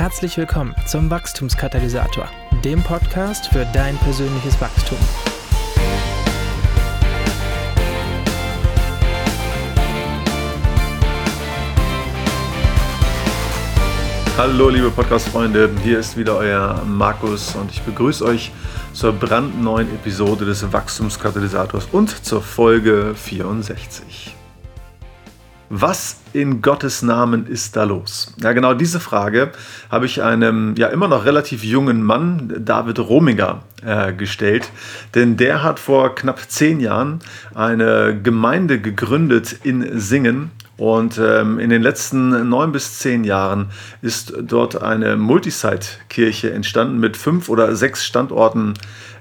Herzlich willkommen zum Wachstumskatalysator, dem Podcast für dein persönliches Wachstum. Hallo liebe Podcast-Freunde, hier ist wieder euer Markus und ich begrüße euch zur brandneuen Episode des Wachstumskatalysators und zur Folge 64. Was in Gottes Namen ist da los? Ja, genau diese Frage habe ich einem ja immer noch relativ jungen Mann, David Rominger, äh, gestellt. Denn der hat vor knapp zehn Jahren eine Gemeinde gegründet in Singen. Und ähm, in den letzten neun bis zehn Jahren ist dort eine Multisite-Kirche entstanden mit fünf oder sechs Standorten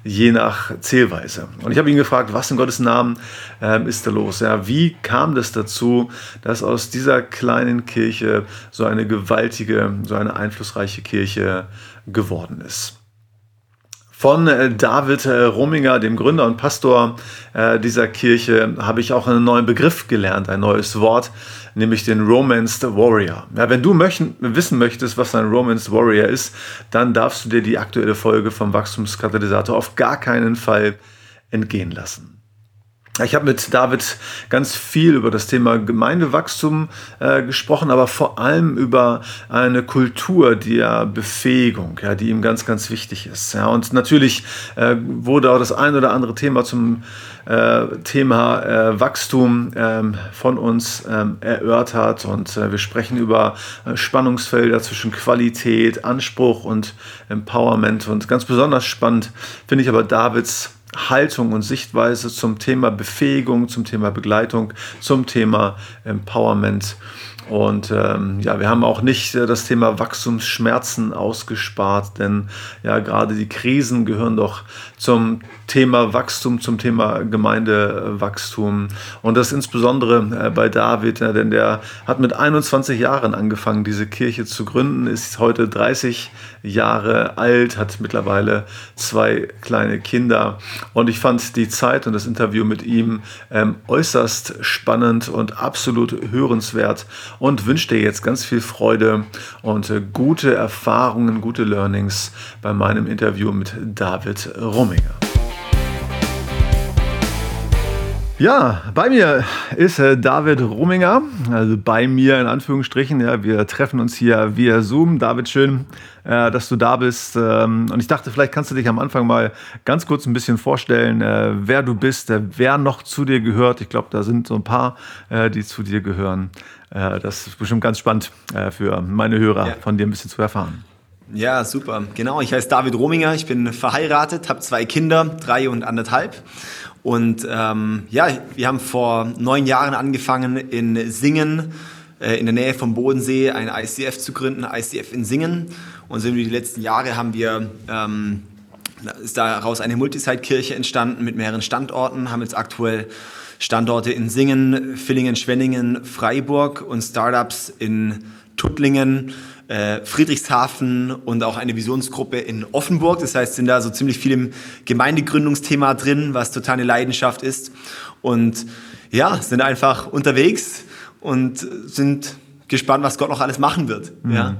je nach Zählweise. Und ich habe ihn gefragt, was in Gottes Namen äh, ist da los? Ja, wie kam das dazu, dass aus dieser kleinen Kirche so eine gewaltige, so eine einflussreiche Kirche geworden ist? Von äh, David äh, Rominger, dem Gründer und Pastor äh, dieser Kirche, habe ich auch einen neuen Begriff gelernt, ein neues Wort, nämlich den Romanced Warrior. Ja, wenn du möchten, wissen möchtest, was ein Romanced Warrior ist, dann darfst du dir die aktuelle Folge vom Wachstumskatalysator auf gar keinen Fall entgehen lassen. Ich habe mit David ganz viel über das Thema Gemeindewachstum äh, gesprochen, aber vor allem über eine Kultur der Befähigung, ja, die ihm ganz, ganz wichtig ist. Ja. Und natürlich äh, wurde auch das ein oder andere Thema zum äh, Thema äh, Wachstum ähm, von uns ähm, erörtert. Und äh, wir sprechen über äh, Spannungsfelder zwischen Qualität, Anspruch und Empowerment. Und ganz besonders spannend finde ich aber Davids Haltung und Sichtweise zum Thema Befähigung, zum Thema Begleitung, zum Thema Empowerment. Und ähm, ja, wir haben auch nicht äh, das Thema Wachstumsschmerzen ausgespart, denn ja, gerade die Krisen gehören doch zum Thema Wachstum, zum Thema Gemeindewachstum. Und das insbesondere äh, bei David, denn der hat mit 21 Jahren angefangen, diese Kirche zu gründen, ist heute 30 Jahre alt, hat mittlerweile zwei kleine Kinder. Und ich fand die Zeit und das Interview mit ihm ähm, äußerst spannend und absolut hörenswert und wünsche dir jetzt ganz viel Freude und äh, gute Erfahrungen, gute Learnings bei meinem Interview mit David Rumminger. Ja, bei mir ist äh, David Rumminger, also bei mir in Anführungsstrichen. Ja, wir treffen uns hier via Zoom. David, schön, äh, dass du da bist. Ähm, und ich dachte, vielleicht kannst du dich am Anfang mal ganz kurz ein bisschen vorstellen, äh, wer du bist, äh, wer noch zu dir gehört. Ich glaube, da sind so ein paar, äh, die zu dir gehören. Äh, das ist bestimmt ganz spannend für meine Hörer, ja. von dir ein bisschen zu erfahren. Ja, super. Genau, ich heiße David Rominger, ich bin verheiratet, habe zwei Kinder, drei und anderthalb. Und ähm, ja, wir haben vor neun Jahren angefangen in Singen, äh, in der Nähe vom Bodensee, ein ICF zu gründen, ICF in Singen. Und so die letzten Jahre haben wir, ähm, ist daraus eine Multisite-Kirche entstanden mit mehreren Standorten, haben jetzt aktuell Standorte in Singen, Villingen, Schwenningen, Freiburg und Startups in Tuttlingen, äh, Friedrichshafen und auch eine Visionsgruppe in Offenburg. Das heißt, sind da so ziemlich viel im Gemeindegründungsthema drin, was total eine Leidenschaft ist. Und ja, sind einfach unterwegs und sind gespannt, was Gott noch alles machen wird. Mhm. Ja.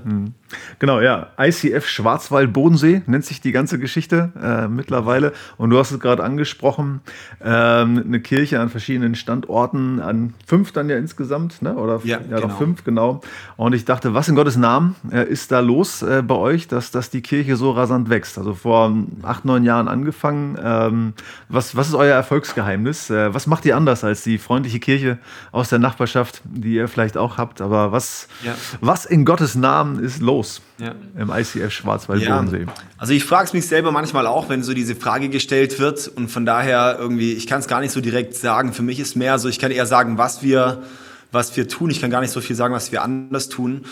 Genau, ja. ICF Schwarzwald-Bodensee nennt sich die ganze Geschichte äh, mittlerweile. Und du hast es gerade angesprochen, ähm, eine Kirche an verschiedenen Standorten, an fünf dann ja insgesamt, ne? oder ja, ja genau. fünf, genau. Und ich dachte, was in Gottes Namen äh, ist da los äh, bei euch, dass, dass die Kirche so rasant wächst? Also vor acht, neun Jahren angefangen. Ähm, was, was ist euer Erfolgsgeheimnis? Äh, was macht ihr anders als die freundliche Kirche aus der Nachbarschaft, die ihr vielleicht auch habt? Aber was, ja. was in Gottes Namen ist los? Los ja. im ICF Schwarzwald-Bodensee? Ja. Also ich frage es mich selber manchmal auch, wenn so diese Frage gestellt wird und von daher irgendwie, ich kann es gar nicht so direkt sagen. Für mich ist mehr so, ich kann eher sagen, was wir, was wir tun. Ich kann gar nicht so viel sagen, was wir anders tun.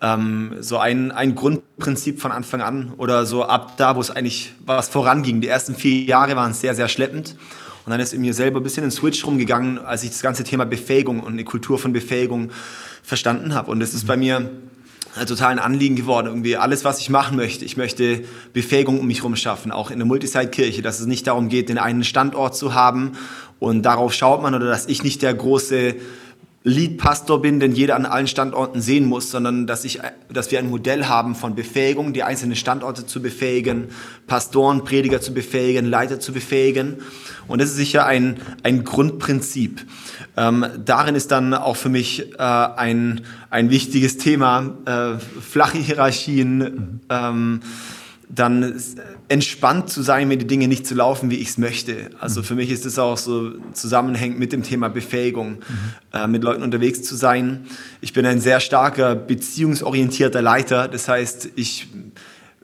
Ähm, so ein, ein Grundprinzip von Anfang an oder so ab da, wo es eigentlich was voranging. Die ersten vier Jahre waren sehr, sehr schleppend. Und dann ist in mir selber ein bisschen ein Switch rumgegangen, als ich das ganze Thema Befähigung und eine Kultur von Befähigung verstanden habe. Und es ist bei mir total ein Anliegen geworden. Irgendwie alles, was ich machen möchte. Ich möchte Befähigung um mich herum schaffen, auch in der Multisite-Kirche, dass es nicht darum geht, den einen Standort zu haben und darauf schaut man oder dass ich nicht der große Lead-Pastor bin, den jeder an allen Standorten sehen muss, sondern dass, ich, dass wir ein Modell haben von Befähigung, die einzelnen Standorte zu befähigen, Pastoren, Prediger zu befähigen, Leiter zu befähigen. Und das ist sicher ein, ein Grundprinzip. Ähm, darin ist dann auch für mich äh, ein, ein wichtiges Thema äh, flache Hierarchien, ähm, dann entspannt zu sein, wenn die Dinge nicht so laufen, wie ich es möchte. Also für mich ist es auch so zusammenhängend mit dem Thema Befähigung, mhm. äh, mit Leuten unterwegs zu sein. Ich bin ein sehr starker beziehungsorientierter Leiter. Das heißt, ich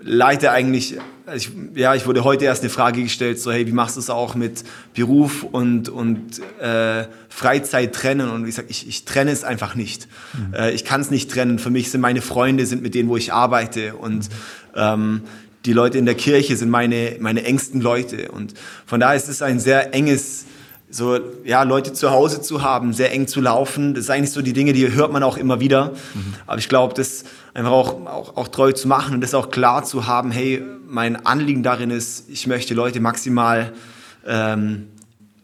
leite eigentlich, ich, ja, ich wurde heute erst eine Frage gestellt, so hey, wie machst du es auch mit Beruf und, und äh, Freizeit trennen? Und ich sage, ich, ich trenne es einfach nicht. Mhm. Äh, ich kann es nicht trennen. Für mich sind meine Freunde, sind mit denen, wo ich arbeite und ähm, die Leute in der Kirche sind meine, meine engsten Leute. Und von daher ist es ein sehr enges, so, ja, Leute zu Hause zu haben, sehr eng zu laufen. Das sind eigentlich so die Dinge, die hört man auch immer wieder. Mhm. Aber ich glaube, das einfach auch, auch, auch treu zu machen und das auch klar zu haben, hey, mein Anliegen darin ist, ich möchte Leute maximal ähm,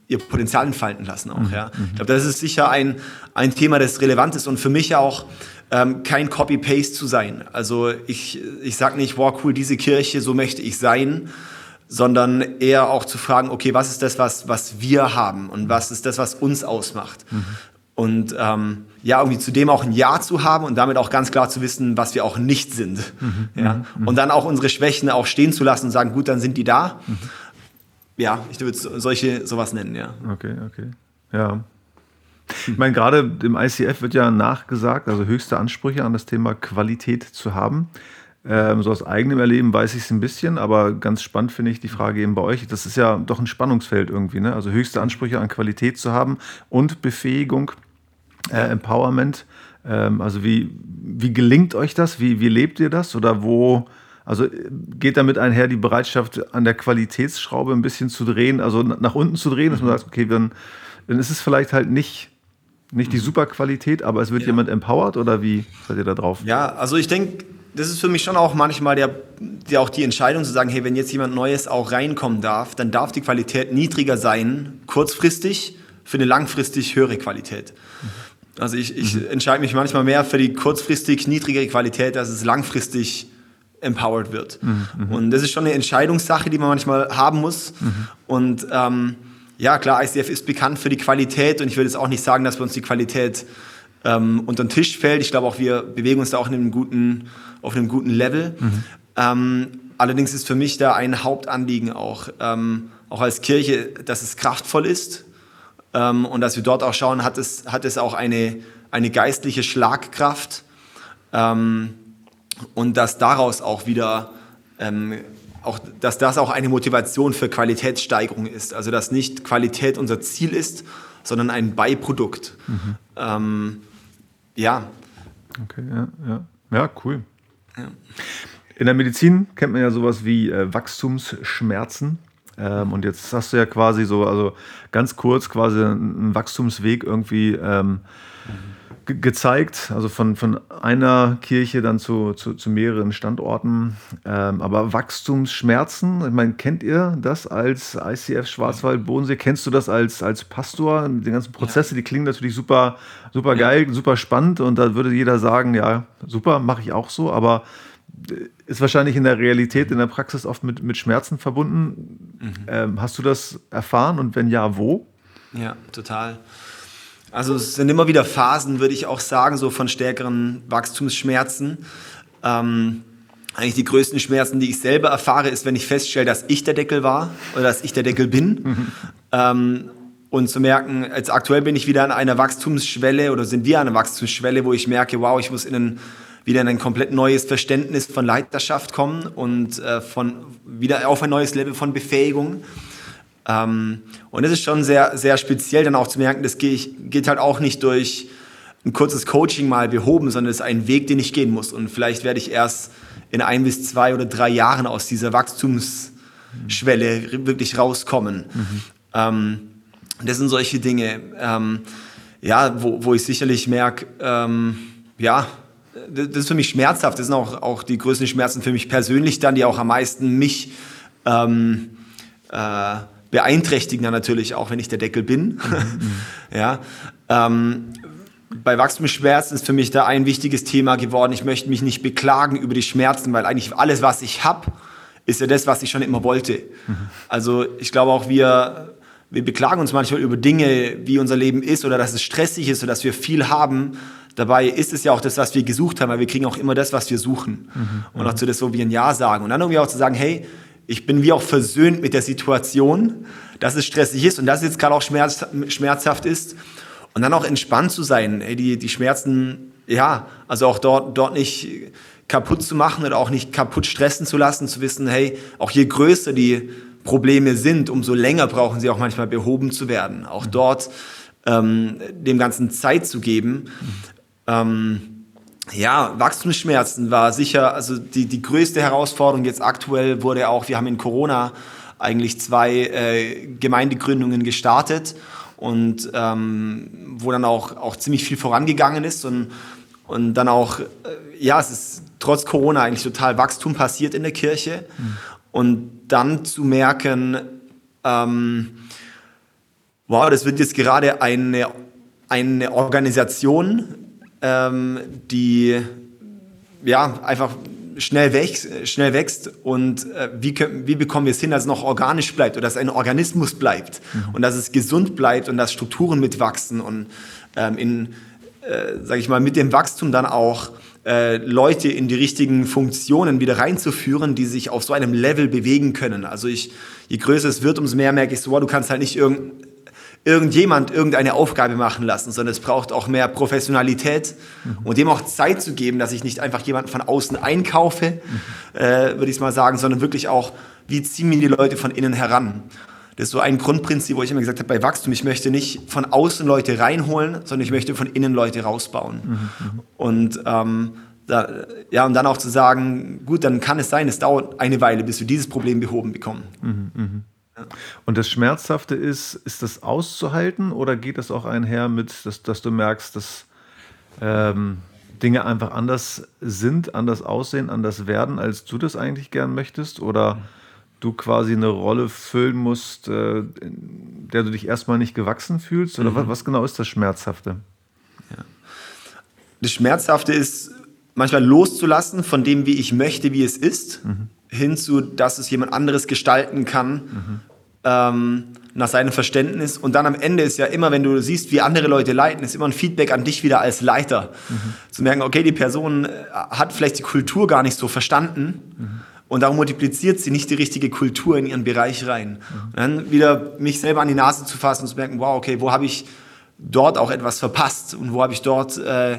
ihr Potenzial entfalten lassen auch. Mhm. Ja. Ich glaube, das ist sicher ein, ein Thema, das relevant ist und für mich auch ähm, kein Copy-Paste zu sein. Also ich, ich sage nicht, wow, cool, diese Kirche, so möchte ich sein, sondern eher auch zu fragen, okay, was ist das, was, was wir haben und was ist das, was uns ausmacht. Mhm. Und ähm, ja, irgendwie zu dem auch ein Ja zu haben und damit auch ganz klar zu wissen, was wir auch nicht sind. Mhm. Ja? Mhm. Und dann auch unsere Schwächen auch stehen zu lassen und sagen, gut, dann sind die da. Mhm. Ja, ich würde solche sowas nennen, ja. Okay, okay. Ja, ich meine, gerade im ICF wird ja nachgesagt, also höchste Ansprüche an das Thema Qualität zu haben. Ähm, so aus eigenem Erleben weiß ich es ein bisschen, aber ganz spannend finde ich die Frage eben bei euch. Das ist ja doch ein Spannungsfeld irgendwie, ne? Also höchste Ansprüche an Qualität zu haben und Befähigung, äh, Empowerment. Ähm, also wie, wie gelingt euch das? Wie, wie lebt ihr das? Oder wo, also geht damit einher die Bereitschaft, an der Qualitätsschraube ein bisschen zu drehen, also nach unten zu drehen, dass man sagt, okay, dann, dann ist es vielleicht halt nicht nicht die mhm. Superqualität, aber es wird ja. jemand empowered oder wie seid ihr da drauf? Ja, also ich denke, das ist für mich schon auch manchmal der, der auch die Entscheidung zu sagen, hey, wenn jetzt jemand Neues auch reinkommen darf, dann darf die Qualität niedriger sein, kurzfristig, für eine langfristig höhere Qualität. Mhm. Also ich, ich mhm. entscheide mich manchmal mehr für die kurzfristig niedrigere Qualität, dass es langfristig empowered wird. Mhm. mhm. Und das ist schon eine Entscheidungssache, die man manchmal haben muss. Mhm. Und ähm, ja, klar, ICF ist bekannt für die Qualität und ich würde jetzt auch nicht sagen, dass bei uns die Qualität ähm, unter den Tisch fällt. Ich glaube auch, wir bewegen uns da auch in einem guten, auf einem guten Level. Mhm. Ähm, allerdings ist für mich da ein Hauptanliegen auch, ähm, auch als Kirche, dass es kraftvoll ist ähm, und dass wir dort auch schauen, hat es, hat es auch eine, eine geistliche Schlagkraft ähm, und dass daraus auch wieder ähm, auch, dass das auch eine Motivation für Qualitätssteigerung ist. Also dass nicht Qualität unser Ziel ist, sondern ein Beiprodukt. Mhm. Ähm, ja. Okay, ja, ja. Ja, cool. Ja. In der Medizin kennt man ja sowas wie äh, Wachstumsschmerzen. Ähm, und jetzt hast du ja quasi so, also ganz kurz quasi einen Wachstumsweg irgendwie ähm, gezeigt, also von, von einer Kirche dann zu, zu, zu mehreren Standorten. Ähm, aber Wachstumsschmerzen, ich meine, kennt ihr das als ICF Schwarzwald Bodensee? Kennst du das als, als Pastor? Die ganzen Prozesse, die klingen natürlich super, super geil, super spannend und da würde jeder sagen, ja, super, mache ich auch so, aber äh, ist wahrscheinlich in der Realität, in der Praxis oft mit, mit Schmerzen verbunden. Mhm. Ähm, hast du das erfahren und wenn ja, wo? Ja, total. Also es sind immer wieder Phasen, würde ich auch sagen, so von stärkeren Wachstumsschmerzen. Ähm, eigentlich die größten Schmerzen, die ich selber erfahre, ist, wenn ich feststelle, dass ich der Deckel war oder dass ich der Deckel bin. Mhm. Ähm, und zu merken, jetzt aktuell bin ich wieder an einer Wachstumsschwelle oder sind wir an einer Wachstumsschwelle, wo ich merke, wow, ich muss in ein, wieder in ein komplett neues Verständnis von Leiterschaft kommen und äh, von, wieder auf ein neues Level von Befähigung. Ähm, und es ist schon sehr, sehr speziell dann auch zu merken, das geht, halt auch nicht durch ein kurzes Coaching mal behoben, sondern es ist ein Weg, den ich gehen muss. Und vielleicht werde ich erst in ein bis zwei oder drei Jahren aus dieser Wachstumsschwelle wirklich rauskommen. Mhm. Ähm, das sind solche Dinge, ähm, ja, wo, wo ich sicherlich merke, ähm, ja, das ist für mich schmerzhaft. Das sind auch, auch die größten Schmerzen für mich persönlich dann, die auch am meisten mich ähm, äh, beeinträchtigen dann natürlich auch, wenn ich der Deckel bin. Mhm. ja, ähm, bei Wachstumsschmerzen ist für mich da ein wichtiges Thema geworden. Ich möchte mich nicht beklagen über die Schmerzen, weil eigentlich alles, was ich habe, ist ja das, was ich schon immer wollte. Mhm. Also ich glaube auch, wir, wir beklagen uns manchmal über Dinge, wie unser Leben ist oder dass es stressig ist oder dass wir viel haben. Dabei ist es ja auch das, was wir gesucht haben, weil wir kriegen auch immer das, was wir suchen. Mhm. Und auch zu das, wo wir ein Ja sagen. Und dann irgendwie auch zu sagen, hey, ich bin wie auch versöhnt mit der Situation, dass es stressig ist und dass es jetzt gerade auch schmerz, schmerzhaft ist. Und dann auch entspannt zu sein, die, die Schmerzen, ja, also auch dort, dort nicht kaputt zu machen oder auch nicht kaputt stressen zu lassen, zu wissen, hey, auch je größer die Probleme sind, umso länger brauchen sie auch manchmal behoben zu werden. Auch mhm. dort ähm, dem Ganzen Zeit zu geben. Mhm. Ähm, ja, Wachstumsschmerzen war sicher, also die, die größte Herausforderung jetzt aktuell wurde auch, wir haben in Corona eigentlich zwei äh, Gemeindegründungen gestartet und ähm, wo dann auch, auch ziemlich viel vorangegangen ist und, und dann auch, äh, ja, es ist trotz Corona eigentlich total Wachstum passiert in der Kirche mhm. und dann zu merken, ähm, wow, das wird jetzt gerade eine, eine Organisation, ähm, die ja einfach schnell wächst, schnell wächst und äh, wie, können, wie bekommen wir es hin, dass es noch organisch bleibt oder dass ein Organismus bleibt mhm. und dass es gesund bleibt und dass Strukturen mitwachsen und ähm, in, äh, sage ich mal, mit dem Wachstum dann auch äh, Leute in die richtigen Funktionen wieder reinzuführen, die sich auf so einem Level bewegen können. Also ich, je größer es wird, umso mehr merke ich so, wow, du kannst halt nicht irgendein irgendjemand irgendeine Aufgabe machen lassen, sondern es braucht auch mehr Professionalität mhm. und dem auch Zeit zu geben, dass ich nicht einfach jemanden von außen einkaufe, mhm. äh, würde ich mal sagen, sondern wirklich auch, wie ziehen mir die Leute von innen heran. Das ist so ein Grundprinzip, wo ich immer gesagt habe, bei Wachstum, ich möchte nicht von außen Leute reinholen, sondern ich möchte von innen Leute rausbauen. Mhm. mhm. Und ähm, da, ja, und dann auch zu sagen, gut, dann kann es sein, es dauert eine Weile, bis wir dieses Problem behoben bekommen. Mhm. Und das Schmerzhafte ist, ist das auszuhalten oder geht das auch einher mit, dass, dass du merkst, dass ähm, Dinge einfach anders sind, anders aussehen, anders werden, als du das eigentlich gern möchtest? Oder du quasi eine Rolle füllen musst, äh, der du dich erstmal nicht gewachsen fühlst? Oder mhm. was, was, genau ist das Schmerzhafte? Ja. Das Schmerzhafte ist manchmal loszulassen von dem, wie ich möchte, wie es ist. Mhm hinzu, dass es jemand anderes gestalten kann. Mhm. Ähm, nach seinem Verständnis. Und dann am Ende ist ja immer, wenn du siehst, wie andere Leute leiten, ist immer ein Feedback an dich wieder als Leiter. Mhm. Zu merken, okay, die Person äh, hat vielleicht die Kultur gar nicht so verstanden. Mhm. Und darum multipliziert sie nicht die richtige Kultur in ihren Bereich rein. Mhm. Dann wieder mich selber an die Nase zu fassen und zu merken, wow, okay, wo habe ich dort auch etwas verpasst und wo habe ich dort äh,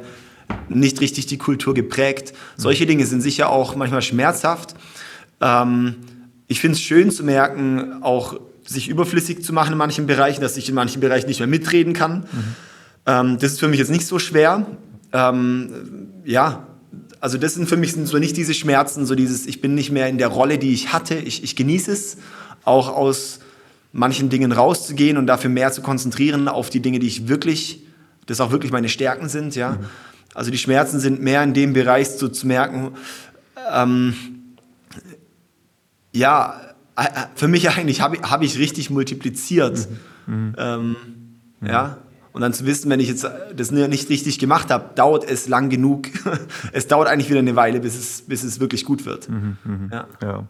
nicht richtig die Kultur geprägt. Solche Dinge sind sicher auch manchmal schmerzhaft. Ähm, ich finde es schön zu merken, auch sich überflüssig zu machen in manchen Bereichen, dass ich in manchen Bereichen nicht mehr mitreden kann. Mhm. Ähm, das ist für mich jetzt nicht so schwer. Ähm, ja, also das sind für mich sind so nicht diese Schmerzen, so dieses, ich bin nicht mehr in der Rolle, die ich hatte. Ich, ich genieße es, auch aus manchen Dingen rauszugehen und dafür mehr zu konzentrieren auf die Dinge, die ich wirklich, das auch wirklich meine Stärken sind. Ja, mhm. also die Schmerzen sind mehr in dem Bereich so zu merken. Ähm, ja, äh, äh, für mich eigentlich habe hab ich richtig multipliziert. Mhm. Ähm, mhm. Ja. Und dann zu wissen, wenn ich jetzt das nicht richtig gemacht habe, dauert es lang genug. es dauert eigentlich wieder eine Weile, bis es, bis es wirklich gut wird. Mhm, mh. ja. ja.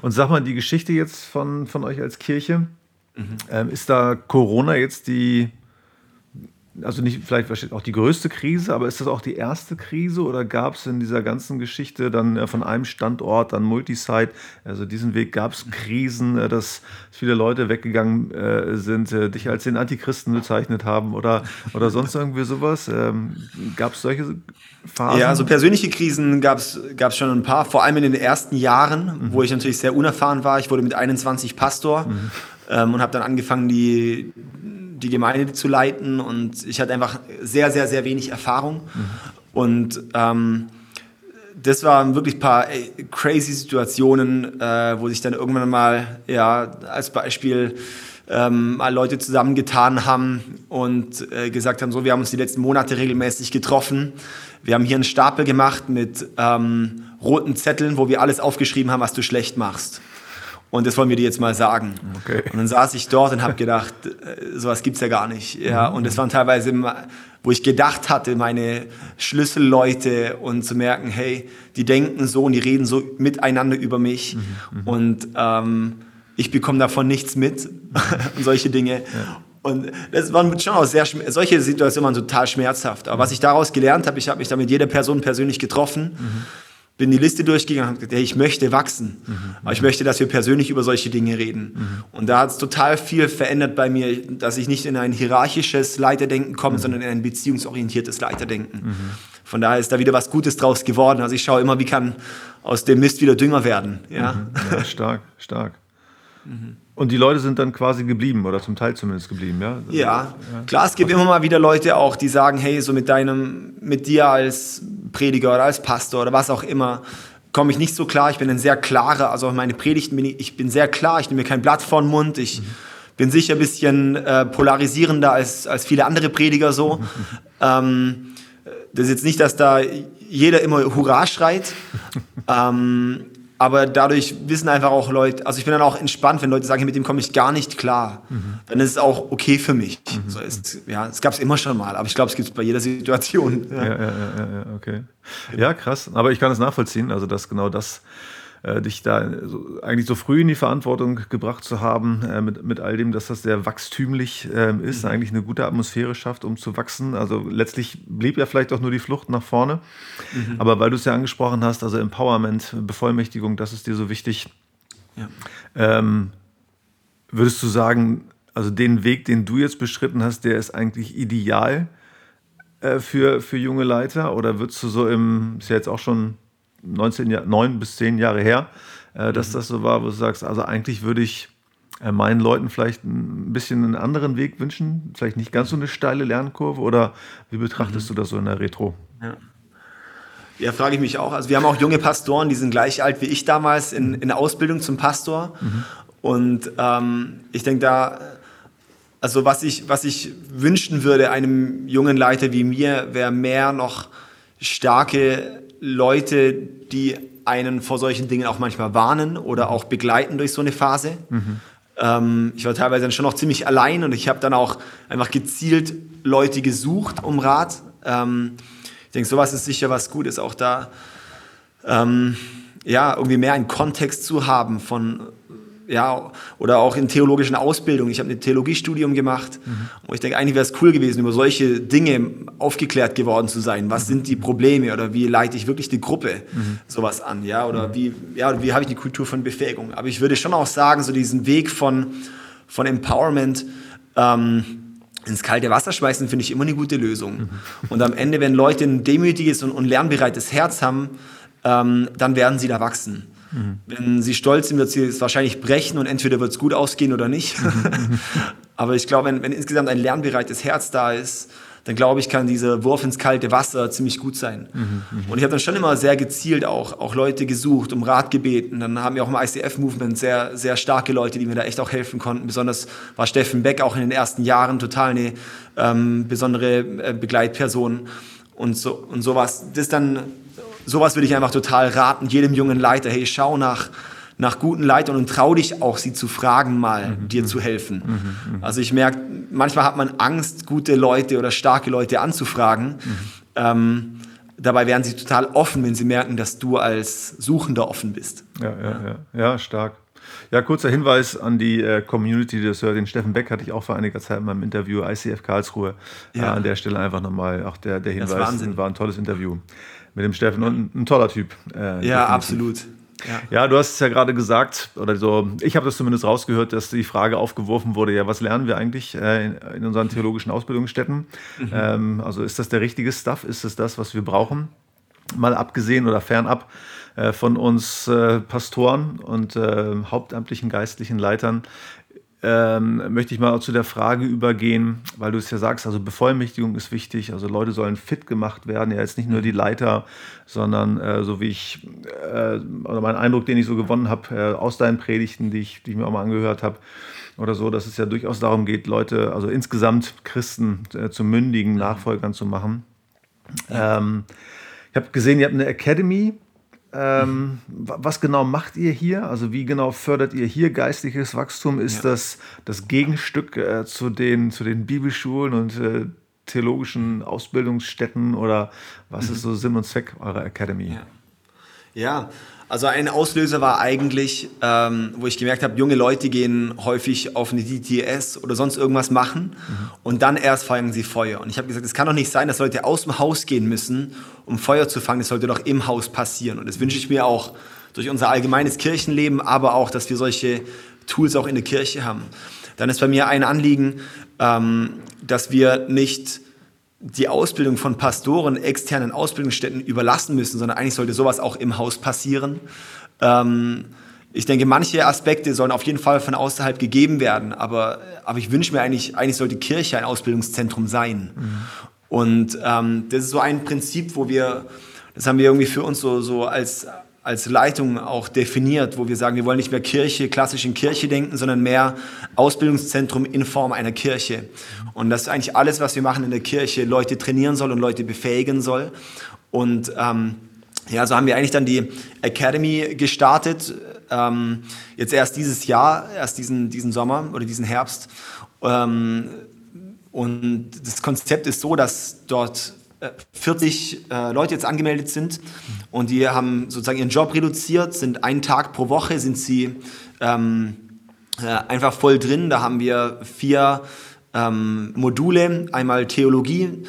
Und sag mal, die Geschichte jetzt von, von euch als Kirche, mhm. ähm, ist da Corona jetzt die also nicht vielleicht auch die größte Krise, aber ist das auch die erste Krise oder gab es in dieser ganzen Geschichte dann äh, von einem Standort an Multisite, also diesen Weg gab es Krisen, äh, dass viele Leute weggegangen äh, sind, dich als den Antichristen bezeichnet haben oder, oder sonst irgendwie sowas? Ähm, gab es solche Phasen? Ja, also persönliche Krisen gab es schon ein paar, vor allem in den ersten Jahren, mhm. wo ich natürlich sehr unerfahren war. Ich wurde mit 21 Pastor mhm. ähm, und habe dann angefangen, die die Gemeinde zu leiten und ich hatte einfach sehr, sehr, sehr wenig Erfahrung. Mhm. Und ähm, das waren wirklich ein paar ey, crazy Situationen, äh, wo sich dann irgendwann mal, ja, als Beispiel, ähm, mal Leute zusammengetan haben und äh, gesagt haben, so, wir haben uns die letzten Monate regelmäßig getroffen. Wir haben hier einen Stapel gemacht mit ähm, roten Zetteln, wo wir alles aufgeschrieben haben, was du schlecht machst. Und das wollen wir dir jetzt mal sagen. Okay. Und dann saß ich dort und habe gedacht, äh, sowas gibt's ja gar nicht. Ja, und es waren teilweise, wo ich gedacht hatte, meine Schlüsselleute und zu merken, hey, die denken so und die reden so miteinander über mich mhm, und ähm, ich bekomme davon nichts mit und solche Dinge. Ja. Und das waren schon auch sehr, solche Situationen waren total schmerzhaft. Aber was ich daraus gelernt habe, ich habe mich da mit jeder Person persönlich getroffen. Mhm bin die Liste durchgegangen und gesagt, hey, ich möchte wachsen. Mhm. Aber ich möchte, dass wir persönlich über solche Dinge reden. Mhm. Und da hat es total viel verändert bei mir, dass ich nicht in ein hierarchisches Leiterdenken komme, mhm. sondern in ein beziehungsorientiertes Leiterdenken. Mhm. Von daher ist da wieder was Gutes draus geworden. Also ich schaue immer, wie kann aus dem Mist wieder Dünger werden. Ja, mhm. ja stark, stark. Und die Leute sind dann quasi geblieben oder zum Teil zumindest geblieben, ja? Ja, klar, es gibt immer mal wieder Leute auch, die sagen, hey, so mit deinem, mit dir als Prediger oder als Pastor oder was auch immer, komme ich nicht so klar. Ich bin ein sehr klarer, also meine Predigten bin ich, ich bin sehr klar, ich nehme mir kein Blatt vor den Mund, ich mhm. bin sicher ein bisschen äh, polarisierender als, als viele andere Prediger so. Ähm, das ist jetzt nicht, dass da jeder immer Hurra schreit. ähm, aber dadurch wissen einfach auch Leute, also ich bin dann auch entspannt, wenn Leute sagen, mit dem komme ich gar nicht klar. Mhm. Dann ist es auch okay für mich. Mhm. So ist, ja, es gab es immer schon mal, aber ich glaube, es gibt es bei jeder Situation. Ja. Ja, ja, ja, ja, okay. Ja, krass. Aber ich kann es nachvollziehen, also dass genau das äh, dich da so, eigentlich so früh in die Verantwortung gebracht zu haben, äh, mit, mit all dem, dass das sehr wachstümlich äh, ist, mhm. eigentlich eine gute Atmosphäre schafft, um zu wachsen. Also letztlich blieb ja vielleicht auch nur die Flucht nach vorne. Mhm. Aber weil du es ja angesprochen hast, also Empowerment, Bevollmächtigung, das ist dir so wichtig. Ja. Ähm, würdest du sagen, also den Weg, den du jetzt beschritten hast, der ist eigentlich ideal äh, für, für junge Leiter? Oder würdest du so im, ist ja jetzt auch schon 19 Jahr, 9 bis 10 Jahre her, äh, dass mhm. das so war, wo du sagst, also eigentlich würde ich äh, meinen Leuten vielleicht ein bisschen einen anderen Weg wünschen, vielleicht nicht ganz so eine steile Lernkurve oder wie betrachtest mhm. du das so in der Retro? Ja. Ja, frage ich mich auch. Also wir haben auch junge Pastoren, die sind gleich alt wie ich damals in, in der Ausbildung zum Pastor. Mhm. Und ähm, ich denke da, also was ich, was ich wünschen würde einem jungen Leiter wie mir, wäre mehr noch starke Leute, die einen vor solchen Dingen auch manchmal warnen oder auch begleiten durch so eine Phase. Mhm. Ähm, ich war teilweise dann schon noch ziemlich allein und ich habe dann auch einfach gezielt Leute gesucht um Rat. Ähm, ich denke, sowas ist sicher was Gutes, auch da ähm, ja, irgendwie mehr einen Kontext zu haben von ja, oder auch in theologischen Ausbildungen. Ich habe ein Theologiestudium gemacht mhm. und ich denke, eigentlich wäre es cool gewesen, über solche Dinge aufgeklärt geworden zu sein. Was mhm. sind die Probleme oder wie leite ich wirklich die Gruppe mhm. sowas an, ja, oder mhm. wie, ja, wie habe ich die Kultur von Befähigung. Aber ich würde schon auch sagen, so diesen Weg von, von Empowerment, ähm, ins kalte Wasser schmeißen, finde ich immer eine gute Lösung. Mhm. Und am Ende, wenn Leute ein demütiges und, und lernbereites Herz haben, ähm, dann werden sie da wachsen. Mhm. Wenn sie stolz sind, wird sie es wahrscheinlich brechen und entweder wird es gut ausgehen oder nicht. Mhm. Aber ich glaube, wenn, wenn insgesamt ein lernbereites Herz da ist, dann glaube ich, kann dieser Wurf ins kalte Wasser ziemlich gut sein. Mhm, mh. Und ich habe dann schon immer sehr gezielt auch, auch Leute gesucht, um Rat gebeten. Dann haben wir auch im ICF-Movement sehr, sehr starke Leute, die mir da echt auch helfen konnten. Besonders war Steffen Beck auch in den ersten Jahren total eine ähm, besondere äh, Begleitperson. Und, so, und sowas, das dann sowas würde ich einfach total raten, jedem jungen Leiter, hey, schau nach, nach guten Leitern und trau dich auch, sie zu fragen, mal mhm. dir zu helfen. Mhm. Mhm. Also ich merke, manchmal hat man Angst, gute Leute oder starke Leute anzufragen. Mhm. Ähm, dabei wären sie total offen, wenn sie merken, dass du als Suchender offen bist. Ja, ja, ja, ja stark. Ja, kurzer Hinweis an die äh, Community, das hört. Den Steffen Beck hatte ich auch vor einiger Zeit in meinem Interview ICF Karlsruhe. Ja. Äh, an der Stelle einfach nochmal auch der, der Hinweis. Das war ein tolles Interview mit dem Steffen und ein, ein toller Typ. Äh, ja, definitiv. absolut. Ja. ja. du hast es ja gerade gesagt, oder so, ich habe das zumindest rausgehört, dass die Frage aufgeworfen wurde, ja, was lernen wir eigentlich äh, in, in, unseren theologischen Ausbildungsstätten? Mhm. Ähm, also ist das der richtige Stuff? Ist es das, was wir brauchen? Mal abgesehen oder fernab äh, von uns äh, Pastoren und äh, hauptamtlichen geistlichen Leitern ähm, möchte ich mal zu der Frage übergehen, weil du es ja sagst, also Bevollmächtigung ist wichtig, also Leute sollen fit gemacht werden, ja jetzt nicht nur die Leiter, sondern äh, so wie ich, äh, oder mein Eindruck, den ich so gewonnen habe äh, aus deinen Predigten, die ich, die ich mir auch mal angehört habe, oder so, dass es ja durchaus darum geht, Leute, also insgesamt Christen äh, zu mündigen Nachfolgern zu machen. Ähm, ich habe gesehen, ihr habt eine Academy Ähm, was genau macht ihr hier? Also wie genau fördert ihr hier geistliches Wachstum? Ist ja. das das Gegenstück äh, zu, den, zu den Bibelschulen und äh, theologischen Ausbildungsstätten oder was ist mhm. so Sinn und Zweck eurer Academy? Ja, ja also ein Auslöser war eigentlich, ähm, wo ich gemerkt habe, junge Leute gehen häufig auf eine DTS oder sonst irgendwas machen mhm. und dann erst fangen sie Feuer. Und ich habe gesagt, es kann doch nicht sein, dass Leute aus dem Haus gehen müssen, um Feuer zu fangen. Das sollte doch im Haus passieren. Und das wünsche ich mir auch durch unser allgemeines Kirchenleben, aber auch, dass wir solche Tools auch in der Kirche haben. Dann ist bei mir ein Anliegen, ähm, dass wir nicht die Ausbildung von Pastoren externen Ausbildungsstätten überlassen müssen, sondern eigentlich sollte sowas auch im Haus passieren. Ähm, ich denke, manche Aspekte sollen auf jeden Fall von außerhalb gegeben werden, aber, aber ich wünsche mir eigentlich, eigentlich sollte Kirche ein Ausbildungszentrum sein. Mhm. Und ähm, das ist so ein Prinzip, wo wir, das haben wir irgendwie für uns so, so als, als Leitung auch definiert, wo wir sagen, wir wollen nicht mehr Kirche, klassisch in Kirche denken, sondern mehr Ausbildungszentrum in Form einer Kirche. Und das ist eigentlich alles, was wir machen in der Kirche, Leute trainieren soll und Leute befähigen soll. Und ähm, ja, so haben wir eigentlich dann die Academy gestartet, ähm, jetzt erst dieses Jahr, erst diesen, diesen Sommer oder diesen Herbst. Ähm, und das Konzept ist so, dass dort 40 äh, Leute jetzt angemeldet sind und die haben sozusagen ihren Job reduziert, sind einen Tag pro Woche, sind sie ähm, äh, einfach voll drin. Da haben wir vier ähm, Module, einmal Theologie,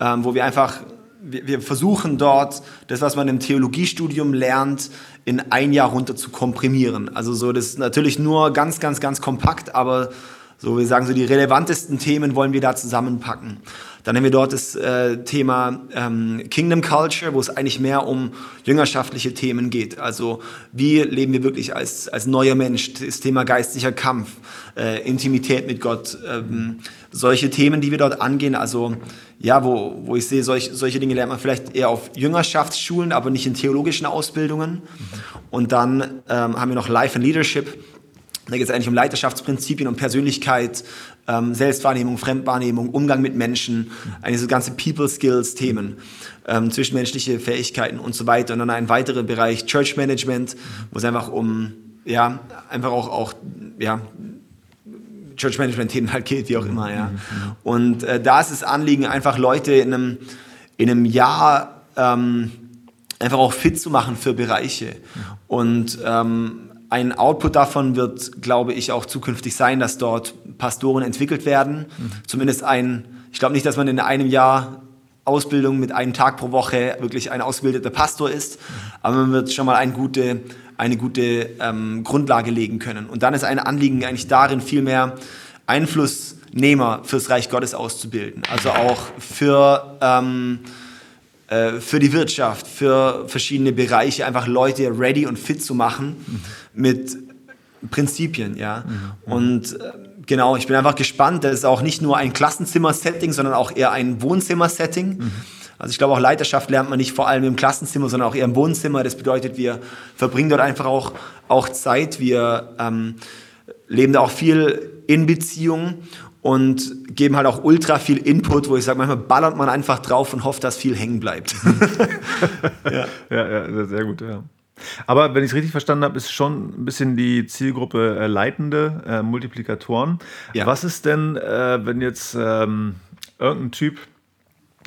ähm, wo wir einfach, wir, wir, versuchen dort das, was man im Theologiestudium lernt, in ein Jahr runter zu komprimieren. Also so, das ist natürlich nur ganz, ganz, ganz kompakt, aber so, wir sagen so, die relevantesten Themen wollen wir da zusammenpacken. Dann haben wir dort das äh, Thema ähm, Kingdom Culture, wo es eigentlich mehr um jüngerschaftliche Themen geht. Also wie leben wir wirklich als, als neuer Mensch? Das Thema geistlicher Kampf, äh, Intimität mit Gott, ähm, solche Themen, die wir dort angehen. Also ja, wo, wo ich sehe, solch, solche Dinge lernt man vielleicht eher auf Jüngerschaftsschulen, aber nicht in theologischen Ausbildungen. Mhm. Und dann ähm, haben wir noch Life and Leadership da geht es eigentlich um Leiterschaftsprinzipien, um Persönlichkeit, ähm, Selbstwahrnehmung, Fremdwahrnehmung, Umgang mit Menschen, eigentlich so ganze People Skills Themen, ähm, zwischenmenschliche Fähigkeiten und so weiter. Und dann ein weiterer Bereich Church Management, wo es einfach um, ja, einfach auch, auch ja, Church Management Themen halt geht, wie auch immer, ja. Und äh, da ist das Anliegen, einfach Leute in einem, in einem Jahr ähm, einfach auch fit zu machen für Bereiche. Und ähm, ein Output davon wird, glaube ich, auch zukünftig sein, dass dort Pastoren entwickelt werden. Mhm. Zumindest ein, ich glaube nicht, dass man in einem Jahr Ausbildung mit einem Tag pro Woche wirklich ein ausgebildeter Pastor ist, aber man wird schon mal eine gute, eine gute ähm, Grundlage legen können. Und dann ist ein Anliegen eigentlich darin, viel mehr Einflussnehmer fürs Reich Gottes auszubilden. Also auch für ähm, äh, für die Wirtschaft, für verschiedene Bereiche, einfach Leute ready und fit zu machen mhm. mit Prinzipien, ja. Mhm. Und äh, genau, ich bin einfach gespannt. Das ist auch nicht nur ein Klassenzimmer-Setting, sondern auch eher ein Wohnzimmer-Setting. Mhm. Also ich glaube, auch Leiterschaft lernt man nicht vor allem im Klassenzimmer, sondern auch eher im Wohnzimmer. Das bedeutet, wir verbringen dort einfach auch, auch Zeit. Wir ähm, leben da auch viel in Beziehung und geben halt auch ultra viel Input, wo ich sage, manchmal ballert man einfach drauf und hofft, dass viel hängen bleibt. ja. ja, ja, sehr gut, ja. Aber wenn ich es richtig verstanden habe, ist schon ein bisschen die Zielgruppe äh, Leitende, äh, Multiplikatoren. Ja. Was ist denn, äh, wenn jetzt ähm, irgendein Typ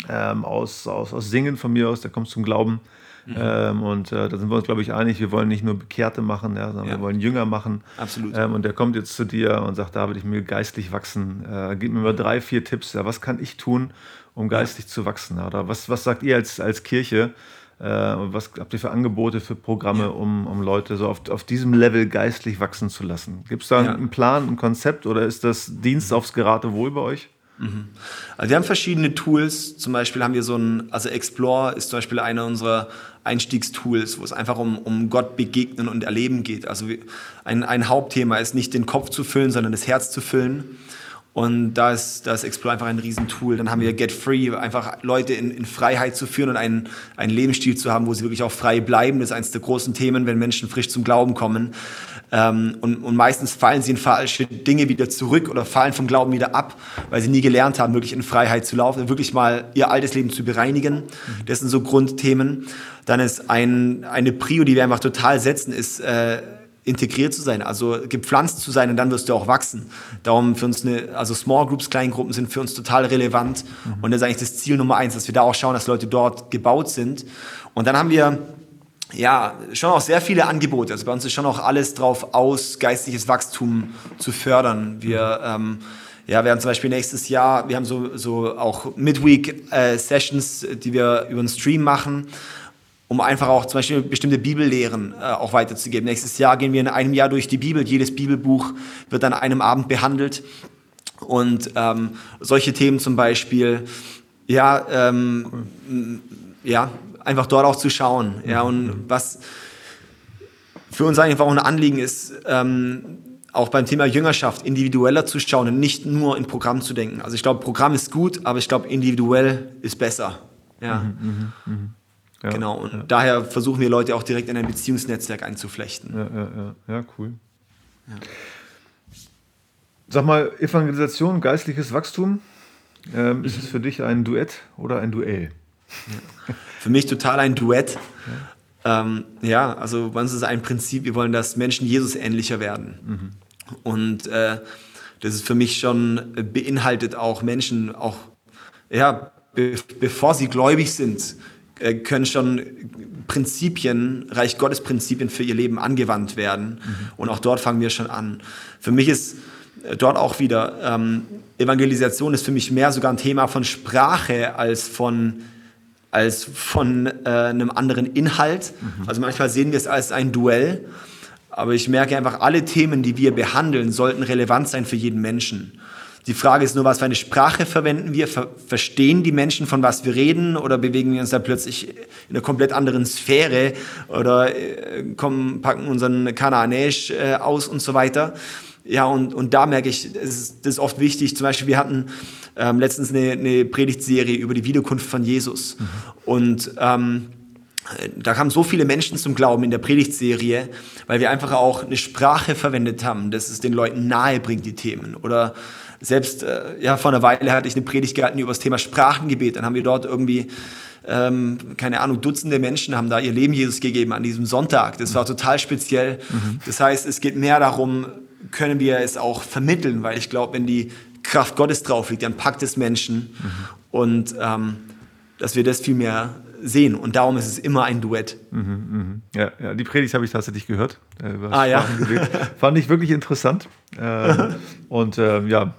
ähm, aus, aus, aus Singen von mir aus, der kommt zum Glauben, Mhm. Ähm, und äh, da sind wir uns, glaube ich, einig, wir wollen nicht nur Bekehrte machen, ja, sondern ja. wir wollen Jünger machen. Absolut. Ähm, und der kommt jetzt zu dir und sagt, David, ich will geistlich wachsen. Äh, gib mir mal drei, vier Tipps. Ja, was kann ich tun, um geistlich zu wachsen? Oder was, was sagt ihr als, als Kirche? Äh, was habt ihr für Angebote, für Programme, um, um Leute so auf, auf diesem Level geistlich wachsen zu lassen? Gibt es da einen Plan, ein Konzept oder ist das Dienst aufs Geratewohl bei euch? Mhm. Also wir haben verschiedene Tools. Zum Beispiel haben wir so ein, also Explore ist zum Beispiel einer unserer Einstiegstools, wo es einfach um, um Gott begegnen und erleben geht. Also ein, ein Hauptthema ist nicht den Kopf zu füllen, sondern das Herz zu füllen. Und da ist, da ist Explore einfach ein Riesentool. Dann haben wir Get Free, einfach Leute in, in Freiheit zu führen und einen, einen Lebensstil zu haben, wo sie wirklich auch frei bleiben. Das ist eines der großen Themen, wenn Menschen frisch zum Glauben kommen. Ähm, und, und meistens fallen sie in falsche Dinge wieder zurück oder fallen vom Glauben wieder ab, weil sie nie gelernt haben, wirklich in Freiheit zu laufen, wirklich mal ihr altes Leben zu bereinigen. Das sind so Grundthemen. Dann ist ein, eine Prio, die wir einfach total setzen, ist... Äh, integriert zu sein, also gepflanzt zu sein und dann wirst du auch wachsen. Darum für uns eine, also Small Groups, Kleingruppen sind für uns total relevant mhm. und das ist eigentlich das Ziel Nummer eins, dass wir da auch schauen, dass Leute dort gebaut sind. Und dann haben wir ja schon auch sehr viele Angebote. Also bei uns ist schon auch alles drauf aus, geistliches Wachstum zu fördern. Wir ähm, ja, wir haben zum Beispiel nächstes Jahr, wir haben so, so auch Midweek-Sessions, äh, die wir über einen Stream machen um einfach auch zum Beispiel bestimmte Bibellehren äh, auch weiterzugeben. Nächstes Jahr gehen wir in einem Jahr durch die Bibel. Jedes Bibelbuch wird an einem Abend behandelt. Und ähm, solche Themen zum Beispiel, ja, ähm, ja, einfach dort auch zu schauen. Ja, und was für uns einfach auch ein Anliegen ist, ähm, auch beim Thema Jüngerschaft individueller zu schauen und nicht nur in Programm zu denken. Also ich glaube, Programm ist gut, aber ich glaube, individuell ist besser. Ja. Mhm, mh, mh. Ja, genau, und ja. daher versuchen wir Leute auch direkt in ein Beziehungsnetzwerk einzuflechten. Ja, ja, ja. ja cool. Sag mal, Evangelisation, geistliches Wachstum, ähm, ist es für dich ein Duett oder ein Duell? Für mich total ein Duett. Ähm, ja, also bei uns ist ein Prinzip, wir wollen, dass Menschen Jesus ähnlicher werden. Mhm. Und äh, das ist für mich schon beinhaltet auch Menschen, auch ja, be bevor sie gläubig sind, äh, können schon Prinzipien, Reich Gottes Prinzipien für ihr Leben angewandt werden. Mhm. Und auch dort fangen wir schon an. Für mich ist äh, dort auch wieder, ähm, Evangelisation ist für mich mehr sogar ein Thema von Sprache als von, als von äh, einem anderen Inhalt. Mhm. Also manchmal sehen wir es als ein Duell. Aber ich merke einfach, alle Themen, die wir behandeln, sollten relevant sein für jeden Menschen. Die Frage ist nur, was für eine Sprache verwenden wir? Ver verstehen die Menschen, von was wir reden? Oder bewegen wir uns da plötzlich in einer komplett anderen Sphäre? Oder äh, kommen, packen unseren Kanaanäisch äh, aus und so weiter? Ja, und, und da merke ich, das ist, das ist oft wichtig. Zum Beispiel, wir hatten ähm, letztens eine, eine Predigtserie über die Wiederkunft von Jesus. Mhm. Und ähm, da kamen so viele Menschen zum Glauben in der Predigtserie, weil wir einfach auch eine Sprache verwendet haben, dass es den Leuten nahe bringt, die Themen. Oder selbst äh, ja, vor einer Weile hatte ich eine Predigt gehalten über das Thema Sprachengebet. Dann haben wir dort irgendwie, ähm, keine Ahnung, Dutzende Menschen haben da ihr Leben Jesus gegeben an diesem Sonntag. Das war total speziell. Mhm. Das heißt, es geht mehr darum, können wir es auch vermitteln, weil ich glaube, wenn die Kraft Gottes drauf liegt, dann packt es Menschen. Mhm. Und ähm, dass wir das viel mehr sehen. Und darum ist es immer ein Duett. Mhm, mh. ja, ja, die Predigt habe ich tatsächlich gehört. Äh, ah, ja. Fand ich wirklich interessant. Äh, und äh, ja,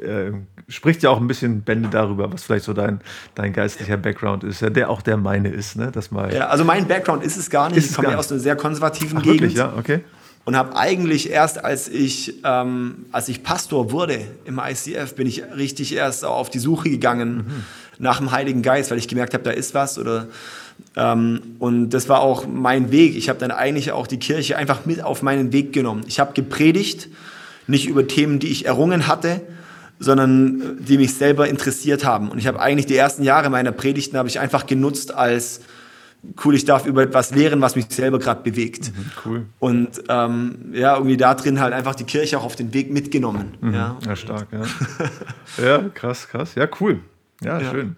äh, spricht ja auch ein bisschen Bände darüber, was vielleicht so dein, dein geistlicher Background ist, ja, der auch der meine ist, ne? Das mal ja, also mein Background ist es gar nicht. Ich komme ja aus einer sehr konservativen Ach, Gegend. Wirklich? Ja, okay. Und habe eigentlich erst, als ich, ähm, als ich Pastor wurde im ICF, bin ich richtig erst auf die Suche gegangen mhm. nach dem Heiligen Geist, weil ich gemerkt habe, da ist was oder ähm, und das war auch mein Weg. Ich habe dann eigentlich auch die Kirche einfach mit auf meinen Weg genommen. Ich habe gepredigt, nicht über Themen, die ich errungen hatte, sondern äh, die mich selber interessiert haben. Und ich habe eigentlich die ersten Jahre meiner Predigten habe ich einfach genutzt als cool, ich darf über etwas lehren, was mich selber gerade bewegt. Mhm, cool. Und ähm, ja, irgendwie da drin halt einfach die Kirche auch auf den Weg mitgenommen. Mhm, ja. ja, stark, ja. ja, krass, krass. Ja, cool. Ja, ja. schön.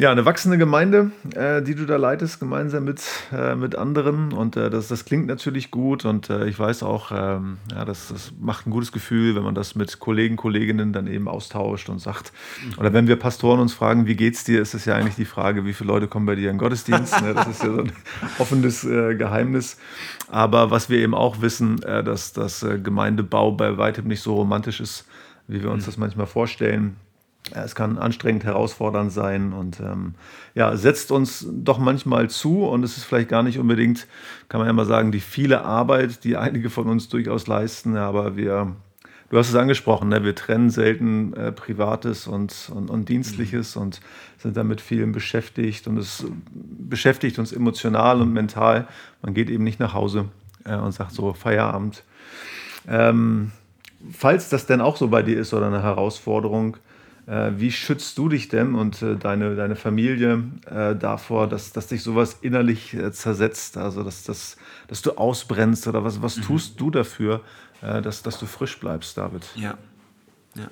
Ja, eine wachsende Gemeinde, äh, die du da leitest, gemeinsam mit, äh, mit anderen. Und äh, das, das klingt natürlich gut. Und äh, ich weiß auch, ähm, ja, das, das macht ein gutes Gefühl, wenn man das mit Kollegen, Kolleginnen dann eben austauscht und sagt. Oder wenn wir Pastoren uns fragen, wie geht's dir, ist es ja eigentlich die Frage, wie viele Leute kommen bei dir in den Gottesdienst. ne? Das ist ja so ein offenes äh, Geheimnis. Aber was wir eben auch wissen, äh, dass das Gemeindebau bei weitem nicht so romantisch ist, wie wir uns mhm. das manchmal vorstellen es kann anstrengend, herausfordernd sein und ähm, ja, setzt uns doch manchmal zu und es ist vielleicht gar nicht unbedingt, kann man ja mal sagen, die viele Arbeit, die einige von uns durchaus leisten, aber wir, du hast es angesprochen, ne, wir trennen selten äh, Privates und, und, und Dienstliches mhm. und sind damit vielen beschäftigt und es beschäftigt uns emotional und mental. Man geht eben nicht nach Hause äh, und sagt so Feierabend. Ähm, falls das denn auch so bei dir ist oder eine Herausforderung, wie schützt du dich denn und äh, deine, deine Familie äh, davor, dass, dass dich sowas innerlich äh, zersetzt, also dass, dass, dass du ausbrennst oder was, was mhm. tust du dafür, äh, dass, dass du frisch bleibst, David? Ja. ja.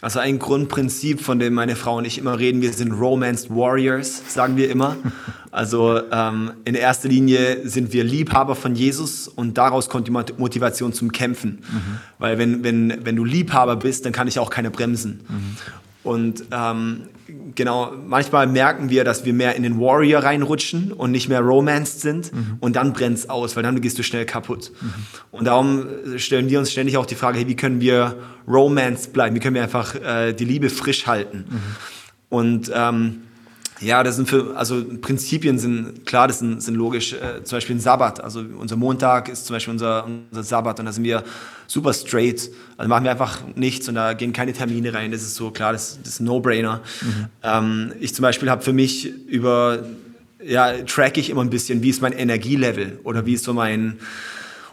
Also ein Grundprinzip, von dem meine Frau und ich immer reden, wir sind Romanced Warriors, sagen wir immer. Also ähm, in erster Linie sind wir Liebhaber von Jesus und daraus kommt die Motivation zum Kämpfen. Mhm. Weil wenn, wenn, wenn du Liebhaber bist, dann kann ich auch keine bremsen. Mhm. Und ähm, genau, manchmal merken wir, dass wir mehr in den Warrior reinrutschen und nicht mehr romanced sind mhm. und dann brennt es aus, weil dann gehst du schnell kaputt. Mhm. Und darum stellen wir uns ständig auch die Frage, hey, wie können wir romanced bleiben? Wie können wir einfach äh, die Liebe frisch halten? Mhm. Und ähm, ja, das sind für, also Prinzipien sind klar, das sind, sind logisch. Äh, zum Beispiel ein Sabbat. Also unser Montag ist zum Beispiel unser, unser Sabbat und da sind wir super straight. Also machen wir einfach nichts und da gehen keine Termine rein. Das ist so klar, das, das ist ein No-Brainer. Mhm. Ähm, ich zum Beispiel habe für mich über, ja, track ich immer ein bisschen, wie ist mein Energielevel oder wie ist so mein,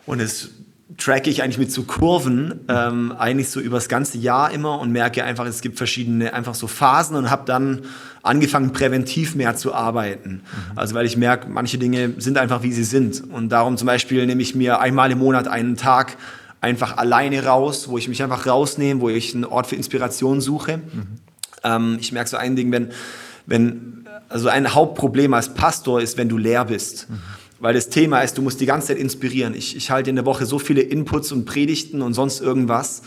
und es tracke ich eigentlich mit so Kurven ähm, eigentlich so übers ganze Jahr immer und merke einfach, es gibt verschiedene einfach so Phasen und habe dann angefangen präventiv mehr zu arbeiten. Mhm. Also weil ich merke, manche Dinge sind einfach wie sie sind und darum zum Beispiel nehme ich mir einmal im Monat einen Tag einfach alleine raus, wo ich mich einfach rausnehme, wo ich einen Ort für Inspiration suche. Mhm. Ähm, ich merke so ein Ding, wenn wenn also ein Hauptproblem als Pastor ist, wenn du leer bist. Mhm weil das Thema ist, du musst die ganze Zeit inspirieren. Ich, ich halte in der Woche so viele Inputs und Predigten und sonst irgendwas.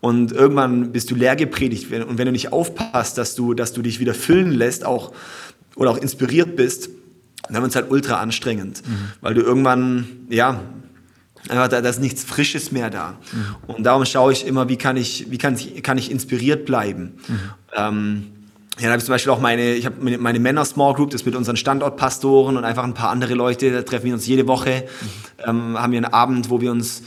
Und irgendwann bist du leer gepredigt. Und wenn du nicht aufpasst, dass du, dass du dich wieder füllen lässt, auch, oder auch inspiriert bist, dann wird es halt ultra anstrengend. Mhm. Weil du irgendwann, ja, da, da ist nichts Frisches mehr da. Mhm. Und darum schaue ich immer, wie kann ich, wie kann ich, kann ich inspiriert bleiben. Mhm. Ähm, ja, da habe ich zum Beispiel auch meine, ich habe meine Männer-Small Group, das mit unseren Standortpastoren und einfach ein paar andere Leute, da treffen wir uns jede Woche, mhm. ähm, haben wir einen Abend, wo wir uns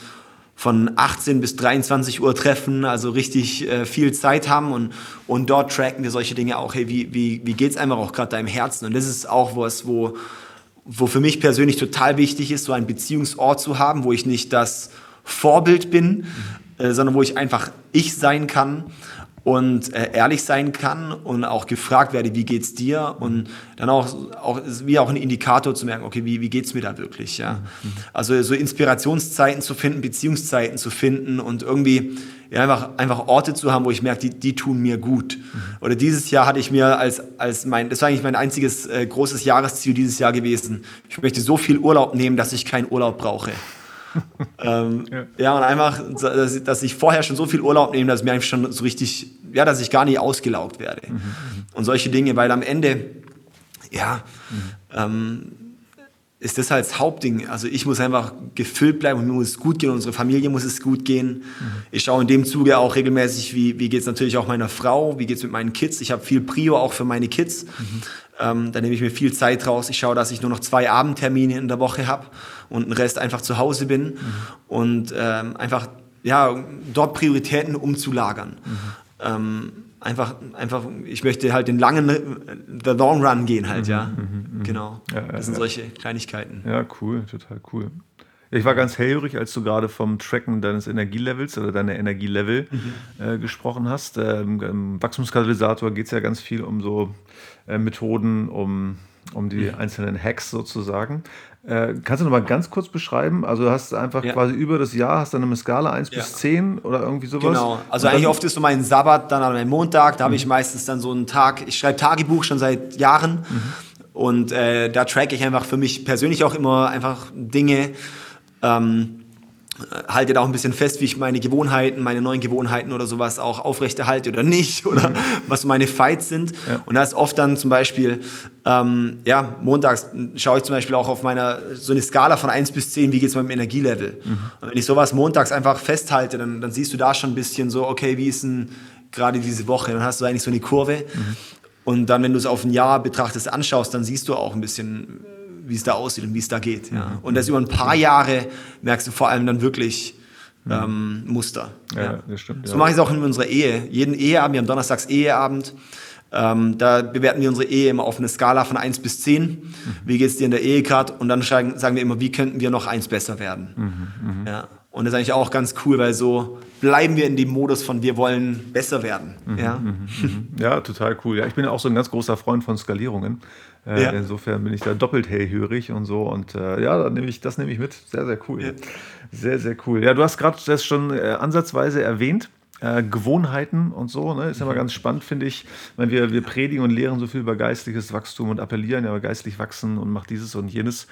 von 18 bis 23 Uhr treffen, also richtig äh, viel Zeit haben und, und dort tracken wir solche Dinge auch, hey, wie, wie, wie geht es einfach auch gerade deinem Herzen? Und das ist auch was, wo, wo für mich persönlich total wichtig ist, so einen Beziehungsort zu haben, wo ich nicht das Vorbild bin, mhm. äh, sondern wo ich einfach ich sein kann und äh, ehrlich sein kann und auch gefragt werde, wie geht's dir und dann auch, auch wie auch ein Indikator zu merken, okay, wie, wie geht's mir da wirklich, ja. Also so Inspirationszeiten zu finden, Beziehungszeiten zu finden und irgendwie ja, einfach, einfach Orte zu haben, wo ich merke, die, die tun mir gut. Oder dieses Jahr hatte ich mir als, als mein, das war eigentlich mein einziges äh, großes Jahresziel dieses Jahr gewesen. Ich möchte so viel Urlaub nehmen, dass ich keinen Urlaub brauche ähm, ja. ja. und einfach, dass, dass, ich vorher schon so viel Urlaub nehme, dass mir eigentlich schon so richtig, ja, dass ich gar nicht ausgelaugt werde. Mhm. Und solche Dinge, weil am Ende, ja, mhm. ähm, ist das halt das Hauptding. Also ich muss einfach gefüllt bleiben und mir muss es gut gehen, unsere Familie muss es gut gehen. Mhm. Ich schaue in dem Zuge auch regelmäßig, wie, wie geht es natürlich auch meiner Frau, wie geht es mit meinen Kids. Ich habe viel Prio auch für meine Kids. Mhm. Ähm, da nehme ich mir viel Zeit raus. Ich schaue, dass ich nur noch zwei Abendtermine in der Woche habe und den Rest einfach zu Hause bin mhm. und ähm, einfach ja, dort Prioritäten umzulagern. Mhm. Ähm, einfach, einfach, ich möchte halt den langen, the long run gehen halt, ja. Mhm, mhm. genau. Ja, das sind ja. solche Kleinigkeiten. Ja, cool, total cool. Ich war ganz hellhörig, als du gerade vom Tracken deines Energielevels oder deiner Energielevel mhm. äh, gesprochen hast. Ähm, Im Wachstumskatalysator geht es ja ganz viel um so äh, Methoden, um, um die mhm. einzelnen Hacks sozusagen. Äh, kannst du noch mal ganz kurz beschreiben? Also du hast einfach ja. quasi über das Jahr, hast dann eine Skala 1 ja. bis 10 oder irgendwie sowas? Genau, also eigentlich oft ist so mein Sabbat, dann an meinem Montag, da mhm. habe ich meistens dann so einen Tag, ich schreibe Tagebuch schon seit Jahren mhm. und äh, da track ich einfach für mich persönlich auch immer einfach Dinge, ähm, halte da auch ein bisschen fest, wie ich meine Gewohnheiten, meine neuen Gewohnheiten oder sowas auch aufrechterhalte oder nicht oder mhm. was meine Fights sind. Ja. Und da ist oft dann zum Beispiel, ähm, ja, montags schaue ich zum Beispiel auch auf meiner, so eine Skala von 1 bis 10, wie geht es meinem Energielevel. Mhm. Und wenn ich sowas montags einfach festhalte, dann, dann siehst du da schon ein bisschen so, okay, wie ist denn gerade diese Woche? Dann hast du eigentlich so eine Kurve. Mhm. Und dann, wenn du es auf ein Jahr betrachtest, anschaust, dann siehst du auch ein bisschen, wie es da aussieht und wie es da geht. Ja. Mhm. Und das über ein paar Jahre merkst du vor allem dann wirklich mhm. ähm, Muster. Ja, das stimmt. So mache ich es auch in unserer Ehe. Jeden Eheabend, wir haben donnerstags Eheabend. Ähm, da bewerten wir unsere Ehe immer auf eine Skala von 1 bis 10. Mhm. Wie geht es dir in der Ehe gerade? Und dann sagen wir immer, wie könnten wir noch eins besser werden? Mhm, mhm. Ja. Und das ist eigentlich auch ganz cool, weil so bleiben wir in dem Modus von wir wollen besser werden. Mhm, ja? Mhm, mhm. ja, total cool. Ja, ich bin ja auch so ein ganz großer Freund von Skalierungen. Äh, ja. Insofern bin ich da doppelt hellhörig und so. Und äh, ja, nehm ich, das nehme ich mit. Sehr, sehr cool. Ja. Sehr, sehr cool. Ja, du hast gerade das schon äh, ansatzweise erwähnt. Äh, Gewohnheiten und so. Ne? Ist immer mhm. ganz spannend, finde ich. Wenn wir, wir predigen und lehren so viel über geistliches Wachstum und appellieren, ja, geistlich wachsen und macht dieses und jenes.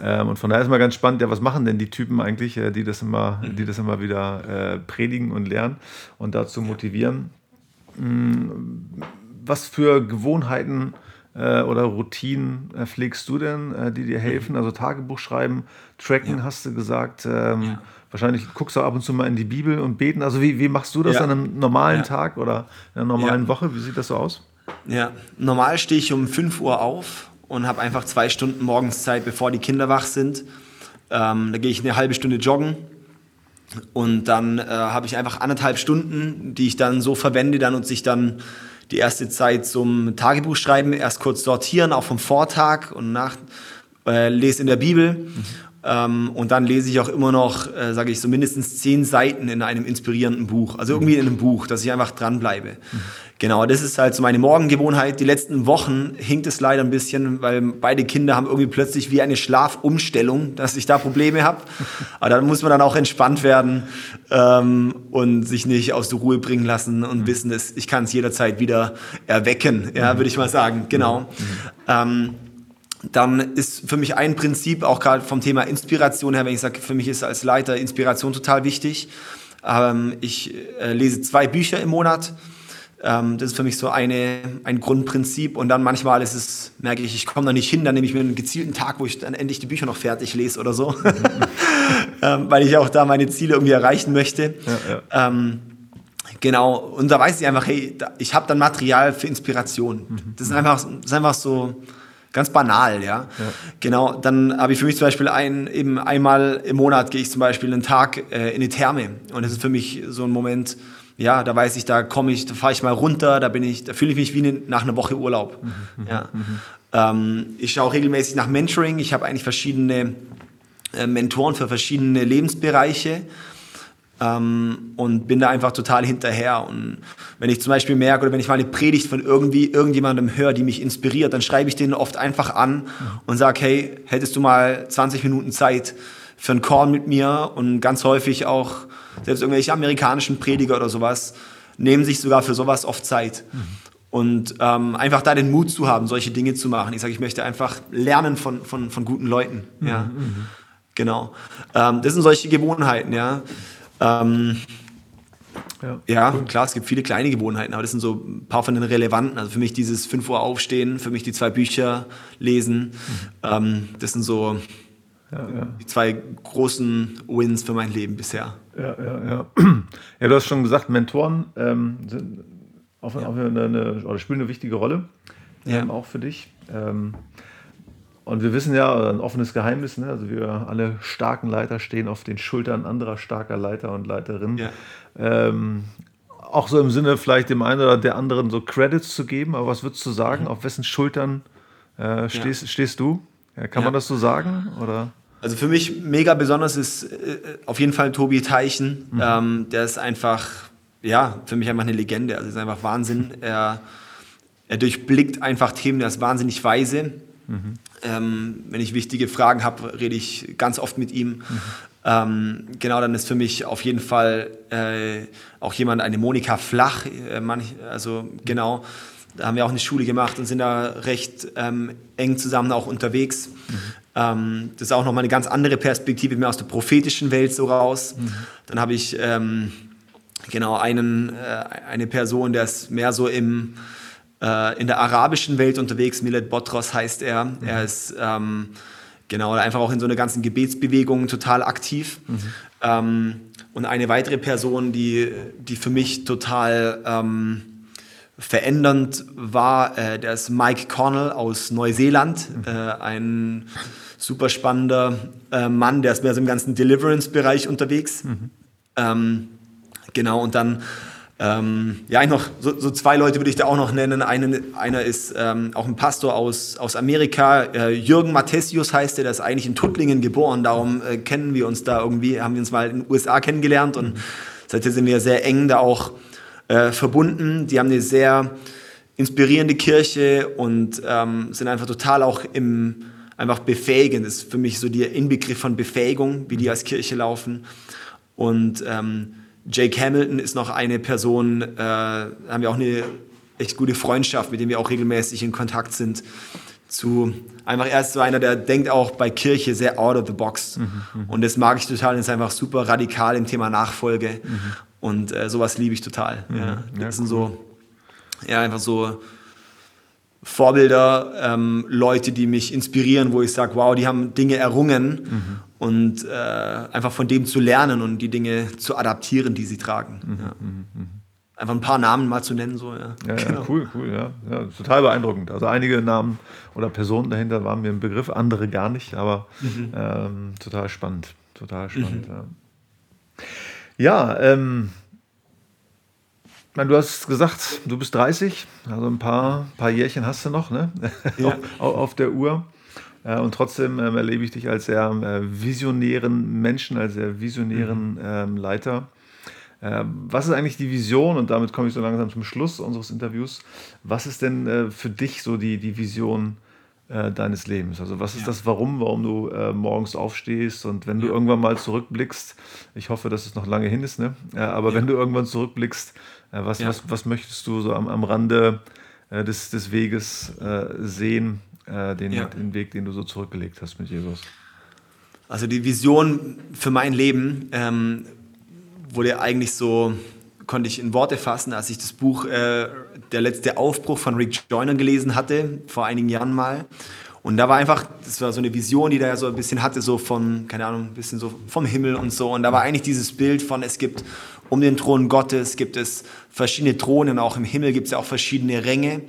Ähm, und von daher ist mal ganz spannend, ja, was machen denn die Typen eigentlich, äh, die, das immer, mhm. die das immer wieder äh, predigen und lernen und dazu motivieren. Mhm. Was für Gewohnheiten äh, oder Routinen äh, pflegst du denn, äh, die dir helfen? Also Tagebuch schreiben, tracken, ja. hast du gesagt. Ähm, ja Wahrscheinlich guckst du ab und zu mal in die Bibel und beten. Also wie, wie machst du das ja. an einem normalen ja. Tag oder in einer normalen ja. Woche? Wie sieht das so aus? Ja, normal stehe ich um 5 Uhr auf und habe einfach zwei Stunden morgens Zeit, bevor die Kinder wach sind. Ähm, da gehe ich eine halbe Stunde joggen und dann äh, habe ich einfach anderthalb Stunden, die ich dann so verwende, dann nutze ich dann die erste Zeit zum Tagebuchschreiben, erst kurz sortieren, auch vom Vortag und nach äh, lese in der Bibel. Mhm. Ähm, und dann lese ich auch immer noch, äh, sage ich so, mindestens zehn Seiten in einem inspirierenden Buch. Also irgendwie in einem Buch, dass ich einfach dranbleibe. Mhm. Genau, das ist halt so meine Morgengewohnheit. Die letzten Wochen hinkt es leider ein bisschen, weil beide Kinder haben irgendwie plötzlich wie eine Schlafumstellung, dass ich da Probleme habe. Aber da muss man dann auch entspannt werden ähm, und sich nicht aus der Ruhe bringen lassen und mhm. wissen, dass ich kann es jederzeit wieder erwecken, ja, würde ich mal sagen. Genau. Mhm. Ähm, dann ist für mich ein Prinzip, auch gerade vom Thema Inspiration her, wenn ich sage, für mich ist als Leiter Inspiration total wichtig. Ähm, ich äh, lese zwei Bücher im Monat. Ähm, das ist für mich so eine, ein Grundprinzip. Und dann manchmal ist es, merke ich, ich komme da nicht hin, dann nehme ich mir einen gezielten Tag, wo ich dann endlich die Bücher noch fertig lese oder so. ähm, weil ich auch da meine Ziele irgendwie erreichen möchte. Ja, ja. Ähm, genau, und da weiß ich einfach, hey, ich habe dann Material für Inspiration. Mhm. Das, ist einfach, das ist einfach so Ganz banal, ja. ja. Genau, dann habe ich für mich zum Beispiel ein, eben einmal im Monat gehe ich zum Beispiel einen Tag äh, in die Therme. Und das ist für mich so ein Moment, ja, da weiß ich, da komme ich, da fahre ich mal runter, da bin ich, da fühle ich mich wie ne, nach einer Woche Urlaub. Mhm, mhm ja. Mhm. Ähm, ich schaue regelmäßig nach Mentoring. Ich habe eigentlich verschiedene äh, Mentoren für verschiedene Lebensbereiche ähm, und bin da einfach total hinterher. Und wenn ich zum Beispiel merke oder wenn ich mal eine Predigt von irgendwie irgendjemandem höre, die mich inspiriert, dann schreibe ich den oft einfach an und sage, hey, hättest du mal 20 Minuten Zeit für einen Call mit mir? Und ganz häufig auch, selbst irgendwelche amerikanischen Prediger oder sowas, nehmen sich sogar für sowas oft Zeit. Mhm. Und ähm, einfach da den Mut zu haben, solche Dinge zu machen. Ich sage, ich möchte einfach lernen von, von, von guten Leuten. Ja. Mhm. Genau. Ähm, das sind solche Gewohnheiten, ja. Ähm, ja, ja klar, es gibt viele kleine Gewohnheiten, aber das sind so ein paar von den relevanten. Also für mich dieses 5 Uhr aufstehen, für mich die zwei Bücher lesen, mhm. ähm, das sind so ja, ja. die zwei großen Wins für mein Leben bisher. Ja, ja, ja. Ja, du hast schon gesagt, Mentoren ähm, sind auf, auf eine, eine, spielen eine wichtige Rolle, ähm, auch für dich. Und wir wissen ja, ein offenes Geheimnis, ne? also wir alle starken Leiter stehen auf den Schultern anderer starker Leiter und Leiterinnen. Ja. Ähm, auch so im Sinne, vielleicht dem einen oder der anderen so Credits zu geben, aber was würdest du sagen? Mhm. Auf wessen Schultern äh, stehst, ja. stehst du? Ja, kann man das so sagen? Oder? Also für mich mega besonders ist äh, auf jeden Fall Tobi Teichen. Mhm. Ähm, der ist einfach, ja, für mich einfach eine Legende. Also ist einfach Wahnsinn. Er, er durchblickt einfach Themen, der ist wahnsinnig weise. Mhm. Ähm, wenn ich wichtige Fragen habe, rede ich ganz oft mit ihm. Mhm. Ähm, genau, dann ist für mich auf jeden Fall äh, auch jemand, eine Monika Flach, äh, manch, also genau, da haben wir auch eine Schule gemacht und sind da recht ähm, eng zusammen auch unterwegs. Mhm. Ähm, das ist auch nochmal eine ganz andere Perspektive, mehr aus der prophetischen Welt so raus. Mhm. Dann habe ich ähm, genau einen, äh, eine Person, der ist mehr so im äh, in der arabischen Welt unterwegs. Millet Botros heißt er. Mhm. Er ist ähm, genau einfach auch in so einer ganzen Gebetsbewegung total aktiv. Mhm. Ähm, und eine weitere Person, die, die für mich total ähm, verändernd war, äh, der ist Mike Cornell aus Neuseeland, mhm. äh, ein super spannender äh, Mann, der ist mehr so im ganzen Deliverance-Bereich unterwegs. Mhm. Ähm, genau, und dann Ähm, ja, noch so, so, zwei Leute würde ich da auch noch nennen. Einen, einer ist ähm, auch ein Pastor aus, aus Amerika, äh, Jürgen Mathesius heißt er, der ist eigentlich in Tuttlingen geboren, darum äh, kennen wir uns da irgendwie, haben wir uns mal in den USA kennengelernt und seitdem sind wir sehr eng da auch äh, verbunden. Die haben eine sehr inspirierende Kirche und ähm, sind einfach total auch im einfach befähigend. Das ist für mich so der Inbegriff von Befähigung, wie die als Kirche laufen. Und ähm, Jake Hamilton ist noch eine Person, äh, haben wir auch eine echt gute Freundschaft, mit dem wir auch regelmäßig in Kontakt sind. Zu einfach erst so einer, der denkt auch bei Kirche sehr out of the box. Mhm, mhm. und das mag ich total. Ist einfach super radikal im Thema Nachfolge. Mhm. Und äh, sowas liebe ich total. Mhm. Ja. Das sind so, ja, einfach so Vorbilder, ähm, Leute, die mich inspirieren, wo ich sage, wow, die haben Dinge errungen mhm. Und äh, einfach von dem zu lernen und die Dinge zu adaptieren, die sie tragen. Mhm. Ja. Mhm. mhm. Einfach ein paar Namen mal zu nennen, so, ja. Ja, genau. ja cool, cool, ja. Total beeindruckend. Also einige Namen oder Personen dahinter waren mir im Begriff, andere gar nicht, aber mhm. ähm, total spannend. Total spannend, mhm. ja. Ja, ähm, meine, du hast gesagt, du bist 30, also ein paar, paar Jährchen hast du noch ne? Ja. auf, auf, der Uhr. Und trotzdem ähm, erlebe ich dich als sehr äh, visionären Menschen, als sehr visionären mhm. ähm, Leiter. Ähm, was ist eigentlich die Vision? Und damit komme ich so langsam zum Schluss unseres Interviews. Was ist denn äh, für dich so die, die Vision äh, deines Lebens? Also was ist ja. das Warum, warum du äh, morgens aufstehst und wenn du ja. irgendwann mal zurückblickst, ich hoffe, dass es noch lange hin ist, ne? aber ja. wenn du irgendwann zurückblickst, äh, was, was, was möchtest du so am, am Rande äh, des, des Weges äh, sehen, äh, den, ja. den Weg, den du so zurückgelegt hast mit Jesus? Also die Vision für mein Leben ähm, wurde eigentlich so, konnte ich in Worte fassen, als ich das Buch äh, Der letzte Aufbruch von Rick Joyner gelesen hatte, vor einigen Jahren mal. Und da war einfach, das war so eine Vision, die da ja so ein bisschen hatte, so von, keine Ahnung, ein bisschen so vom Himmel und so. Und da war eigentlich dieses Bild von, es gibt um den Thron Gottes gibt es verschiedene Throne und auch im Himmel gibt es ja auch verschiedene Ränge.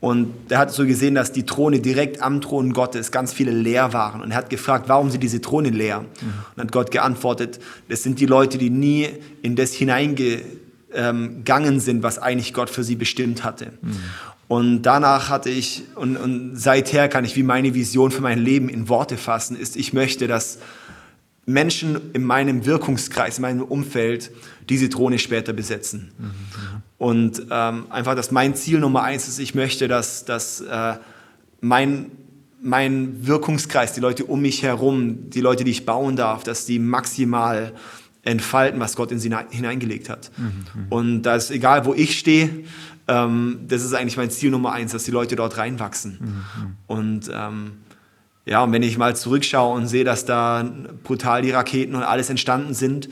Und er hat so gesehen, dass die Throne direkt am Thron Gottes ganz viele leer waren. Und er hat gefragt, warum sind diese Throne leer? Mhm. Und hat Gott geantwortet, das sind die Leute, die nie in das hineingegangen sind, was eigentlich Gott für sie bestimmt hatte. Mhm. Und danach hatte ich, und, und seither kann ich wie meine Vision für mein Leben in Worte fassen, ist, ich möchte, dass Menschen in meinem Wirkungskreis, in meinem Umfeld diese Throne später besetzen. Mhm. Und ähm, einfach, dass mein Ziel Nummer eins ist, ich möchte, dass, dass äh, mein, mein Wirkungskreis, die Leute um mich herum, die Leute, die ich bauen darf, dass die maximal entfalten, was Gott in sie hineingelegt hat. Mhm. Und da ist egal, wo ich stehe, ähm, das ist eigentlich mein Ziel Nummer eins, dass die Leute dort reinwachsen. Mhm. Und ähm, ja, und wenn ich mal zurückschaue und sehe, dass da brutal die Raketen und alles entstanden sind,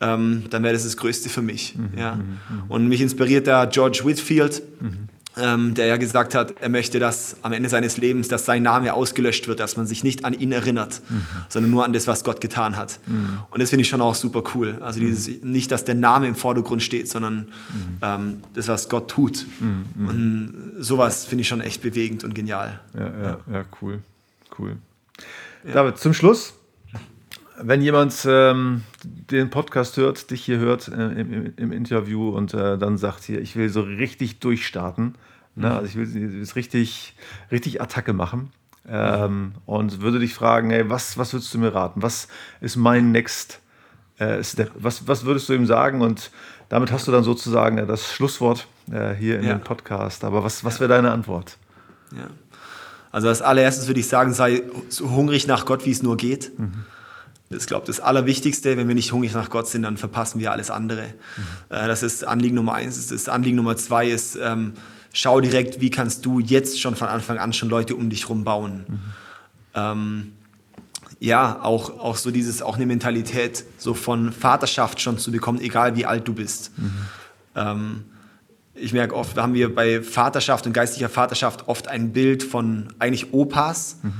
ähm, dann wäre das das Größte für mich. Mhm, ja. Mhm, mhm. Und mich inspiriert da George Whitfield, mhm. ähm, der ja gesagt hat, er möchte, dass am Ende seines Lebens, dass sein Name ausgelöscht wird, dass man sich nicht an ihn erinnert, mhm. sondern nur an das, was Gott getan hat. Mhm. Und das finde ich schon auch super cool. Also dieses, nicht, dass der Name im Vordergrund steht, sondern ähm, das, was Gott tut. Und sowas finde ich schon echt bewegend und genial. Ja, ja, ja cool cool. Ja. David, zum Schluss, wenn jemand ähm, den Podcast hört, dich hier hört äh, im, im, Interview und äh, dann sagt hier, ich will so richtig durchstarten, ne? Mhm. also ich will es richtig, richtig Attacke machen ähm, und würde dich fragen, hey, was, was würdest du mir raten? Was ist mein Next äh, Step? Was, was würdest du ihm sagen? Und damit hast du dann sozusagen das Schlusswort äh, hier in ja. dem Podcast. Aber was, was wäre deine Antwort? Ja. Also als allererstes würde ich sagen, sei so hungrig nach Gott, wie es nur geht. Mhm. Das ist, glaube ich, das Allerwichtigste. Wenn wir nicht hungrig nach Gott sind, dann verpassen wir alles andere. Mhm. Das ist Anliegen Nummer eins. Das Anliegen Nummer zwei ist, ähm, schau direkt, wie kannst du jetzt schon von Anfang an schon Leute um dich herum bauen. Mhm. Ähm, ja, auch, auch so dieses, auch eine Mentalität so von Vaterschaft schon zu bekommen, egal wie alt du bist. Mhm. Ähm, ich merke oft, haben wir bei Vaterschaft und geistlicher Vaterschaft oft ein Bild von eigentlich Opas. Mhm.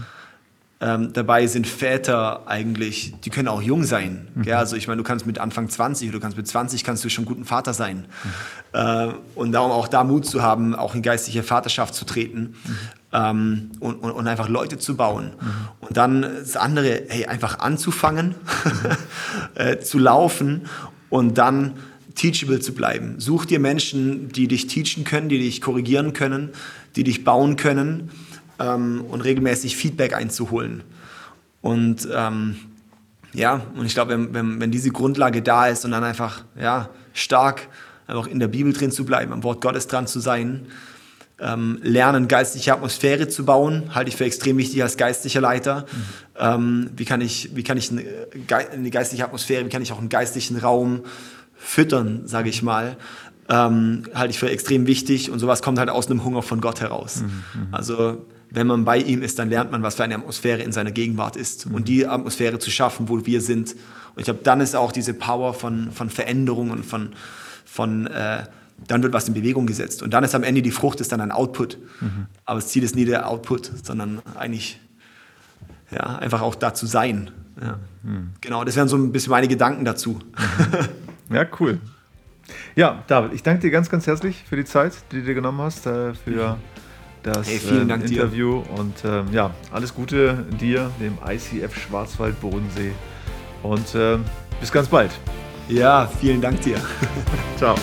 Ähm, dabei sind Väter eigentlich, die können auch jung sein. Mhm. Also ich meine, du kannst mit Anfang 20 oder du kannst mit 20 kannst du schon guten Vater sein. Mhm. Äh, und darum auch da Mut zu haben, auch in geistliche Vaterschaft zu treten mhm. ähm, und, und, und, einfach Leute zu bauen. Mhm. Und dann das andere, hey, einfach anzufangen, mhm. äh, zu laufen und dann teachable zu bleiben. Such dir Menschen, die dich teachen können, die dich korrigieren können, die dich bauen können ähm, und regelmäßig Feedback einzuholen. Und ähm, ja, und ich glaube, wenn, wenn, wenn diese Grundlage da ist und dann einfach ja, stark einfach in der Bibel drin zu bleiben, am Wort Gottes dran zu sein, ähm, lernen, geistliche Atmosphäre zu bauen, halte ich für extrem wichtig als geistlicher Leiter. Mhm. Ähm, wie kann ich, wie kann ich eine, eine, geistliche Atmosphäre, wie kann ich auch einen geistlichen Raum füttern, sage ich mal, ähm, halte ich für extrem wichtig und sowas kommt halt aus einem Hunger von Gott heraus. Mhm. mhm. Also wenn man bei ihm ist, dann lernt man, was für eine Atmosphäre in seiner Gegenwart ist mhm. und die Atmosphäre zu schaffen, wo wir sind. Und ich glaube, dann ist auch diese Power von, von Veränderung und von, von äh, dann wird was in Bewegung gesetzt. Und dann ist am Ende die Frucht ist dann ein Output. Mhm. Aber das Ziel ist nie der Output, sondern eigentlich ja, einfach auch da zu sein. Ja. Mhm. Genau, das wären so ein bisschen meine Gedanken dazu. Ja, cool. Ja, David, ich danke dir ganz, ganz herzlich für die Zeit, die du dir genommen hast, äh, für das hey, Dank Interview. Dir. Und ähm, ja, alles Gute dir, dem ICF Schwarzwald Bodensee. Und äh, bis ganz bald. Ja, vielen Dank dir. Ciao.